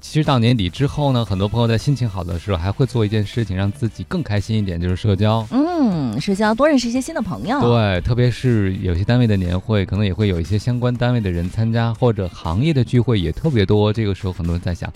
其实到年底之后呢，很多朋友在心情好的时候，还会做一件事情，让自己更开心一点，就是社交。嗯，社交多认识一些新的朋友。对，特别是有些单位的年会，可能也会有一些相关单位的人参加，或者行业的聚会也特别多。这个时候，很多人在想，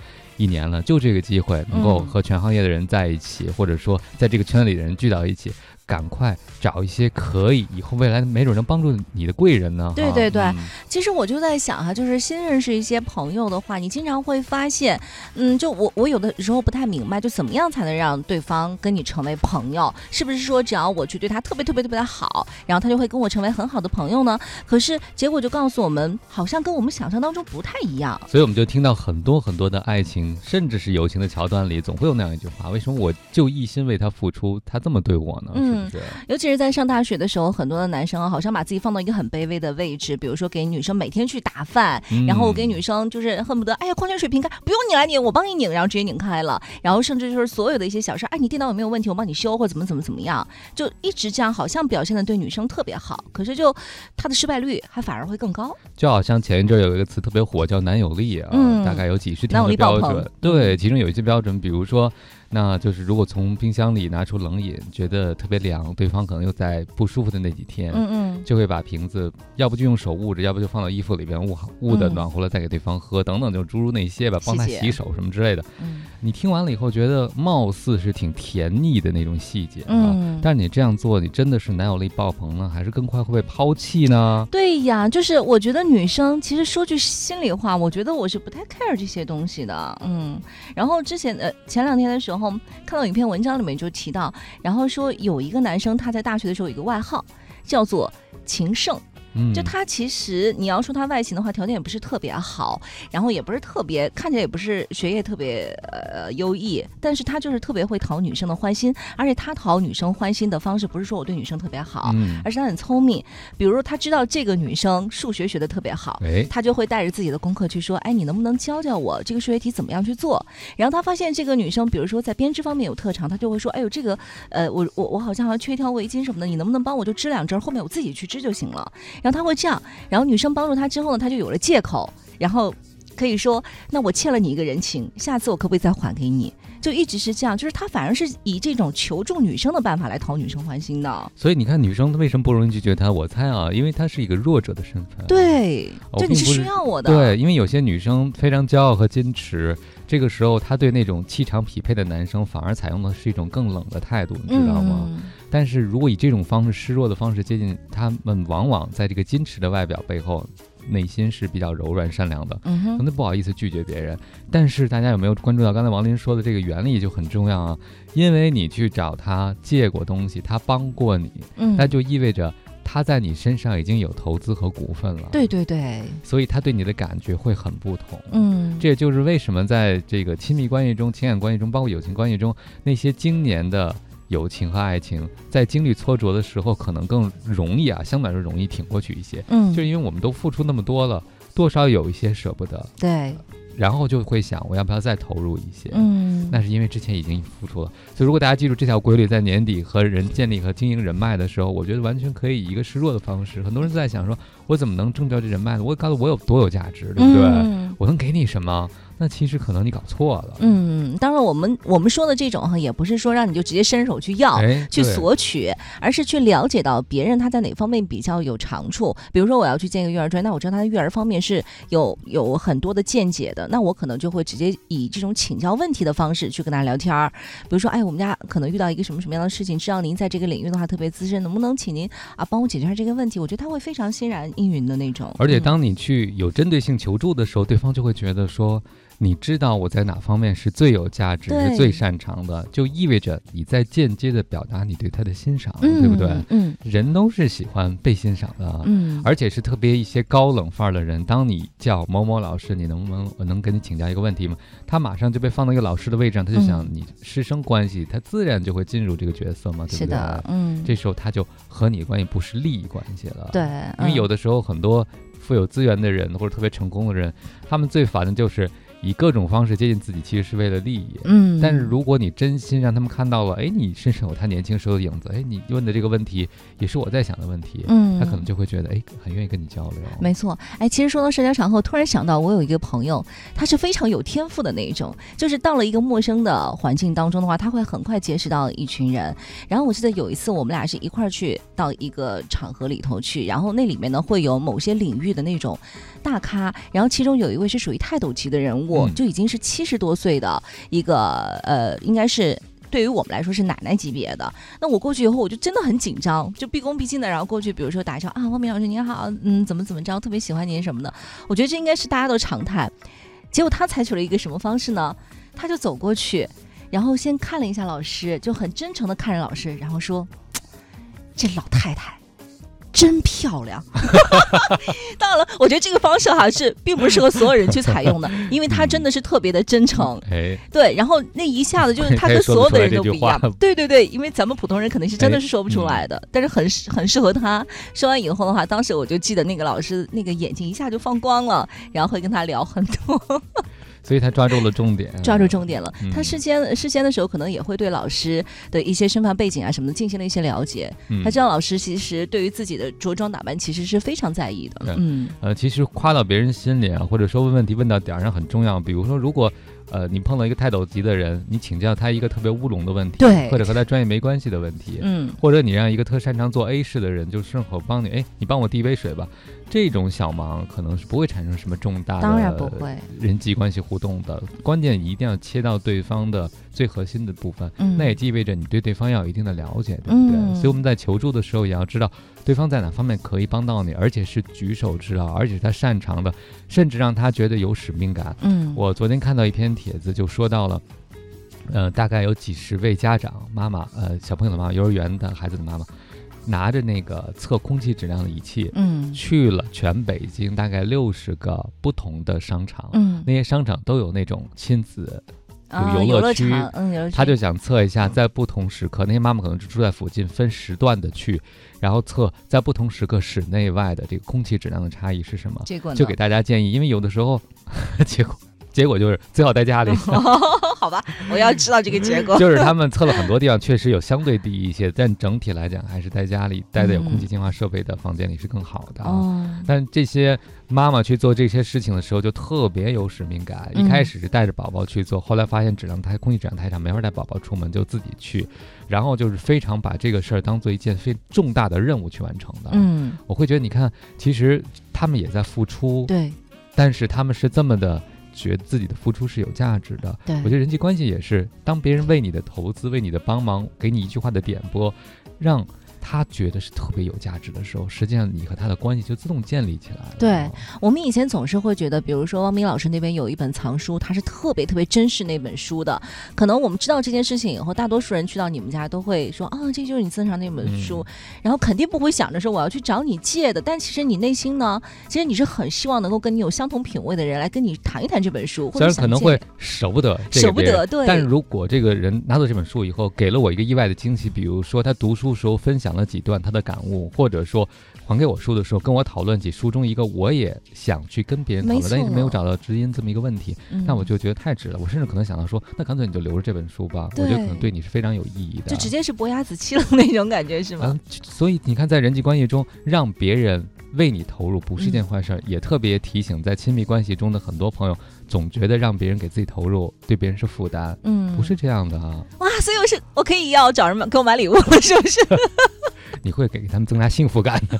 一年了，就这个机会，能够和全行业的人在一起，或者说在这个圈子里的人聚到一起。赶快找一些可以以后未来没准能帮助你的贵人呢。对对对，其实我就在想哈，就是新认识一些朋友的话，你经常会发现，嗯，就我我有的时候不太明白，就怎么样才能让对方跟你成为朋友？是不是说只要我去对他特别特别特别的好，然后他就会跟我成为很好的朋友呢？可是结果就告诉我们，好像跟我们想象当中不太一样。所以我们就听到很多很多的爱情，甚至是友情的桥段里，总会有那样一句话：为什么我就一心为他付出，他这么对我呢？嗯。嗯，尤其是在上大学的时候，很多的男生啊，好像把自己放到一个很卑微的位置，比如说给女生每天去打饭，然后我给女生就是恨不得，哎呀，矿泉水瓶盖不用你来拧，我帮你拧，然后直接拧开了，然后甚至就是所有的一些小事，哎，你电脑有没有问题，我帮你修，或怎么怎么怎么样，就一直这样，好像表现的对女生特别好，可是就他的失败率还反而会更高。就好像前一阵有一个词特别火，叫男友力啊，大概有几十条的标准，对，其中有一些标准，比如说。那就是如果从冰箱里拿出冷饮，觉得特别凉，对方可能又在不舒服的那几天，嗯嗯，就会把瓶子要不就用手捂着，要不就放到衣服里边捂好，捂的暖和了再给对方喝，等等，就诸如那些吧，帮他洗手什么之类的。嗯，你听完了以后觉得貌似是挺甜腻的那种细节啊，但是你这样做，你真的是男友力爆棚呢，还是更快会被抛弃呢？对呀，就是我觉得女生其实说句心里话，我觉得我是不太 care 这些东西的，嗯，然后之前呃前两天的时候。看到一篇文章里面就提到，然后说有一个男生他在大学的时候有一个外号，叫做情圣。就他其实你要说他外形的话，条件也不是特别好，然后也不是特别看起来也不是学业特别呃优异，但是他就是特别会讨女生的欢心，而且他讨女生欢心的方式不是说我对女生特别好，而是他很聪明。比如他知道这个女生数学学的特别好，他就会带着自己的功课去说，哎，你能不能教教我这个数学题怎么样去做？然后他发现这个女生，比如说在编织方面有特长，他就会说，哎呦这个呃我我我好像还缺一条围巾什么的，你能不能帮我就织两针，后面我自己去织就行了。然后他会这样，然后女生帮助他之后呢，他就有了借口，然后可以说，那我欠了你一个人情，下次我可不可以再还给你？就一直是这样，就是他反而是以这种求助女生的办法来讨女生欢心的。所以你看，女生为什么不容易拒绝他？我猜啊，因为他是一个弱者的身份。对，就你是需要我的。对，因为有些女生非常骄傲和矜持，这个时候他对那种气场匹配的男生反而采用的是一种更冷的态度，你知道吗？但是如果以这种方式示弱的方式接近他们，往往在这个矜持的外表背后，内心是比较柔软善良的，可能不好意思拒绝别人。但是大家有没有关注到刚才王林说的这个原理就很重要啊？因为你去找他借过东西，他帮过你，那就意味着他在你身上已经有投资和股份了。对对对，所以他对你的感觉会很不同。嗯，这也就是为什么在这个亲密关系中、情感关系中，包括友情关系中，那些经年的。友情和爱情在经历挫折的时候，可能更容易啊，相对来说容易挺过去一些。嗯，就是因为我们都付出那么多了，多少有一些舍不得。对。然后就会想，我要不要再投入一些？嗯，那是因为之前已经付出了。所以如果大家记住这条规律，在年底和人建立和经营人脉的时候，我觉得完全可以以一个示弱的方式。很多人在想说，我怎么能挣掉这人脉呢？我告诉我有多有价值，对不对？我能给你什么？那其实可能你搞错了。嗯，当然，我们我们说的这种哈，也不是说让你就直接伸手去要、去索取，而是去了解到别人他在哪方面比较有长处。比如说，我要去建一个育儿专，那我知道他在育儿方面是有有很多的见解的，那我可能就会直接以这种请教问题的方式去跟他聊天儿。比如说，哎，我们家可能遇到一个什么什么样的事情，知道您在这个领域的话特别资深，能不能请您啊帮我解决下这个问题？我觉得他会非常欣然应允的那种。而且，当你去有针对性求助的时候，对方就会觉得说。你知道我在哪方面是最有价值、是最擅长的，就意味着你在间接的表达你对他的欣赏，对不对？嗯，人都是喜欢被欣赏的，嗯，而且是特别一些高冷范儿的人。当你叫某某老师，你能不能我能跟你请教一个问题吗？他马上就被放到一个老师的位置上，他就想你师生关系，他自然就会进入这个角色嘛，对不对？嗯，这时候他就和你的关系不是利益关系了，对，因为有的时候很多富有资源的人或者特别成功的人，他们最烦的就是。以各种方式接近自己，其实是为了利益。嗯，但是如果你真心让他们看到了，哎，你身上有他年轻时候的影子，哎，你问的这个问题也是我在想的问题，嗯，他可能就会觉得，哎，很愿意跟你交流。没错，哎，其实说到社交场合，突然想到我有一个朋友，他是非常有天赋的那一种，就是到了一个陌生的环境当中的话，他会很快结识到一群人。然后我记得有一次我们俩是一块儿去到一个场合里头去，然后那里面呢会有某些领域的那种大咖，然后其中有一位是属于泰斗级的人物。我就已经是七十多岁的一个呃，应该是对于我们来说是奶奶级别的。那我过去以后，我就真的很紧张，就毕恭毕敬的，然后过去，比如说打招呼啊，汪明老师您好，嗯，怎么怎么着，特别喜欢您什么的。我觉得这应该是大家都常态。结果他采取了一个什么方式呢？他就走过去，然后先看了一下老师，就很真诚的看着老师，然后说：“这老太太。”真漂亮！当然了，我觉得这个方式哈是并不适合所有人去采用的，因为他真的是特别的真诚。哎，对，然后那一下子就是 他跟所有的人都不一样。对对对，因为咱们普通人可能是真的是说不出来的，但是很很适合他。说完以后的话，当时我就记得那个老师那个眼睛一下就放光了，然后会跟他聊很多。所以他抓住了重点，抓住重点了。他事先事先的时候，可能也会对老师的一些身份背景啊什么的进行了一些了解。他知道老师其实对于自己的着装打扮其实是非常在意的。嗯，呃，其实夸到别人心里啊，或者说问问题问到点上很重要。比如说，如果呃你碰到一个泰斗级的人，你请教他一个特别乌龙的问题，对，或者和他专业没关系的问题，嗯，或者你让一个特擅长做 A 事的人就顺口帮你，哎，你帮我递一杯水吧。这种小忙可能是不会产生什么重大的人际关系互动的，关键一定要切到对方的最核心的部分。嗯，那也意味着你对对方要有一定的了解，对不对？所以我们在求助的时候也要知道对方在哪方面可以帮到你，而且是举手之劳，而且是他擅长的，甚至让他觉得有使命感。嗯，我昨天看到一篇帖子，就说到了，呃，大概有几十位家长妈妈，呃，小朋友的妈妈，幼儿园的孩子的妈妈。拿着那个测空气质量的仪器，嗯，去了全北京大概六十个不同的商场，嗯，那些商场都有那种亲子有游乐区，嗯，他就想测一下在不同时刻，那些妈妈可能就住在附近，分时段的去，然后测在不同时刻室内外的这个空气质量的差异是什么？结果就给大家建议，因为有的时候，结果。结果就是最好在家里。好吧，我要知道这个结果。就是他们测了很多地方，确实有相对低一些，但整体来讲，还是在家里待在有空气净化设备的房间里是更好的。哦。但这些妈妈去做这些事情的时候，就特别有使命感。一开始是带着宝宝去做，后来发现质量太空气质量太差，没法带宝宝出门，就自己去。然后就是非常把这个事儿当做一件非重大的任务去完成的。嗯。我会觉得，你看，其实他们也在付出。对。但是他们是这么的。觉得自己的付出是有价值的，对我觉得人际关系也是，当别人为你的投资、为你的帮忙，给你一句话的点拨，让。他觉得是特别有价值的时候，实际上你和他的关系就自动建立起来了。对我们以前总是会觉得，比如说汪明老师那边有一本藏书，他是特别特别珍视那本书的。可能我们知道这件事情以后，大多数人去到你们家都会说啊，这就是你珍藏那本书，然后肯定不会想着说我要去找你借的。但其实你内心呢，其实你是很希望能够跟你有相同品味的人来跟你谈一谈这本书。虽然可能会舍不得，舍不得，对。但如果这个人拿走这本书以后，给了我一个意外的惊喜，比如说他读书时候分享。讲了几段他的感悟，或者说还给我书的时候，跟我讨论起书中一个我也想去跟别人讨论，但是没有找到知音这么一个问题，那我就觉得太值了。我甚至可能想到说，那干脆你就留着这本书吧，我觉得可能对你是非常有意义的。就直接是伯牙子期了那种感觉是吗？所以你看，在人际关系中，让别人为你投入不是一件坏事，也特别提醒在亲密关系中的很多朋友，总觉得让别人给自己投入对别人是负担，嗯，不是这样的啊。哇，所以我是我可以要找人买给我买礼物了，是不是？你会给他们增加幸福感的。